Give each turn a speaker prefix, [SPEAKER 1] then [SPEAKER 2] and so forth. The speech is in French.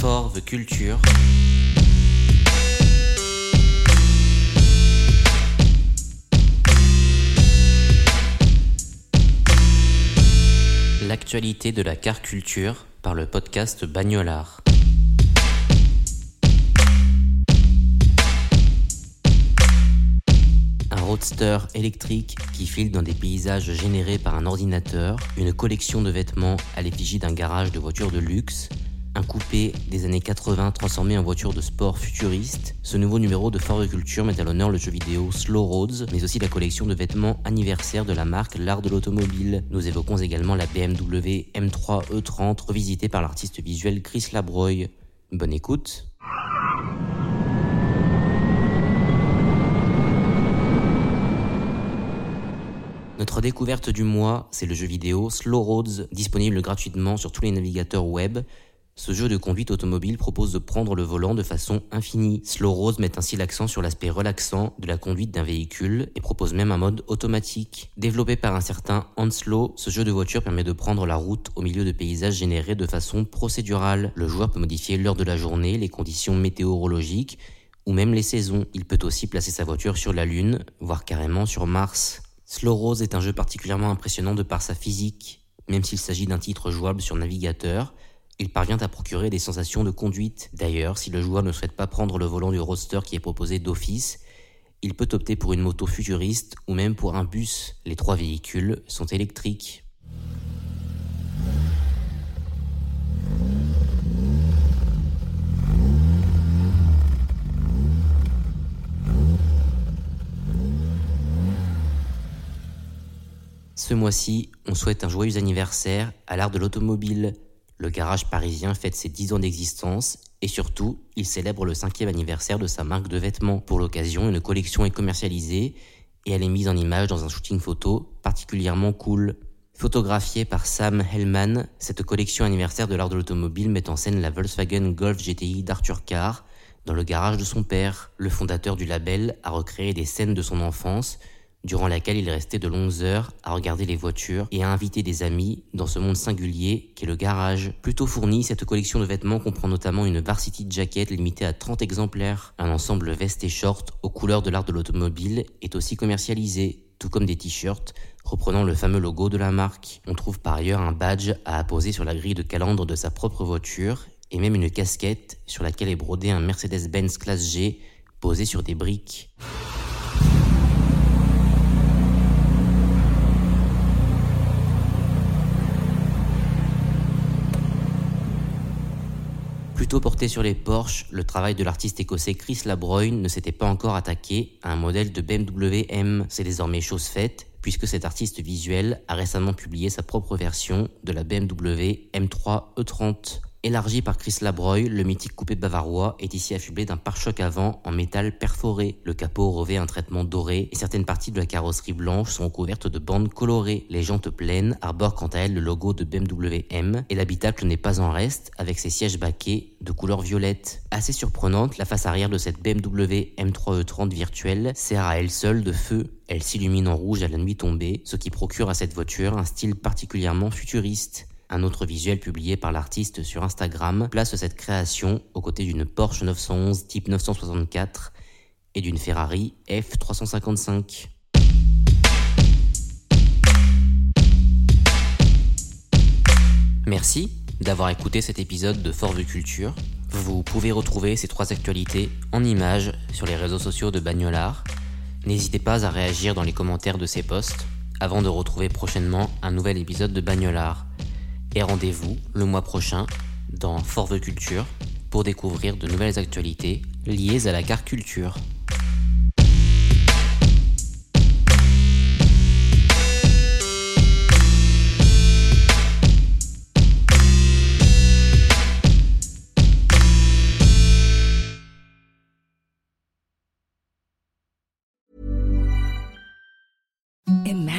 [SPEAKER 1] For the Culture. L'actualité de la car culture par le podcast Bagnolard. Un roadster électrique qui file dans des paysages générés par un ordinateur, une collection de vêtements à l'effigie d'un garage de voitures de luxe, un coupé des années 80 transformé en voiture de sport futuriste. Ce nouveau numéro de Fort Culture met à l'honneur le jeu vidéo Slow Roads, mais aussi la collection de vêtements anniversaire de la marque L'Art de l'Automobile. Nous évoquons également la BMW M3 E30 revisitée par l'artiste visuel Chris Labroy. Bonne écoute. Notre découverte du mois, c'est le jeu vidéo Slow Roads, disponible gratuitement sur tous les navigateurs web. Ce jeu de conduite automobile propose de prendre le volant de façon infinie. Slow Roads met ainsi l'accent sur l'aspect relaxant de la conduite d'un véhicule et propose même un mode automatique. Développé par un certain Hanslow, ce jeu de voiture permet de prendre la route au milieu de paysages générés de façon procédurale. Le joueur peut modifier l'heure de la journée, les conditions météorologiques ou même les saisons. Il peut aussi placer sa voiture sur la Lune, voire carrément sur Mars. Slow Rose est un jeu particulièrement impressionnant de par sa physique. Même s'il s'agit d'un titre jouable sur navigateur, il parvient à procurer des sensations de conduite. D'ailleurs, si le joueur ne souhaite pas prendre le volant du roadster qui est proposé d'office, il peut opter pour une moto futuriste ou même pour un bus. Les trois véhicules sont électriques. Ce mois-ci, on souhaite un joyeux anniversaire à l'art de l'automobile. Le garage parisien fête ses 10 ans d'existence et surtout, il célèbre le cinquième anniversaire de sa marque de vêtements. Pour l'occasion, une collection est commercialisée et elle est mise en image dans un shooting photo particulièrement cool. Photographiée par Sam Hellman, cette collection anniversaire de l'art de l'automobile met en scène la Volkswagen Golf GTI d'Arthur Carr dans le garage de son père. Le fondateur du label a recréé des scènes de son enfance durant laquelle il restait de longues heures à regarder les voitures et à inviter des amis dans ce monde singulier qu'est le garage. Plutôt fourni, cette collection de vêtements comprend notamment une varsity jacket limitée à 30 exemplaires. Un ensemble veste et short aux couleurs de l'art de l'automobile est aussi commercialisé, tout comme des t-shirts reprenant le fameux logo de la marque. On trouve par ailleurs un badge à apposer sur la grille de calandre de sa propre voiture et même une casquette sur laquelle est brodé un Mercedes-Benz classe G posé sur des briques. Plutôt porté sur les Porsche, le travail de l'artiste écossais Chris Labroyne ne s'était pas encore attaqué à un modèle de BMW M. C'est désormais chose faite, puisque cet artiste visuel a récemment publié sa propre version de la BMW M3 E30. Élargi par Chris Labroy, le mythique coupé bavarois est ici affublé d'un pare-choc avant en métal perforé. Le capot revêt un traitement doré et certaines parties de la carrosserie blanche sont couvertes de bandes colorées. Les jantes pleines arborent quant à elles le logo de BMW M et l'habitacle n'est pas en reste avec ses sièges baquets de couleur violette. Assez surprenante, la face arrière de cette BMW M3 E30 virtuelle sert à elle seule de feu elle s'illumine en rouge à la nuit tombée, ce qui procure à cette voiture un style particulièrement futuriste. Un autre visuel publié par l'artiste sur Instagram place cette création aux côtés d'une Porsche 911 type 964 et d'une Ferrari F355. Merci d'avoir écouté cet épisode de Force Culture. Vous pouvez retrouver ces trois actualités en images sur les réseaux sociaux de Bagnolard. N'hésitez pas à réagir dans les commentaires de ces posts avant de retrouver prochainement un nouvel épisode de Bagnolard. Et rendez-vous le mois prochain dans Forve Culture pour découvrir de nouvelles actualités liées à la car culture.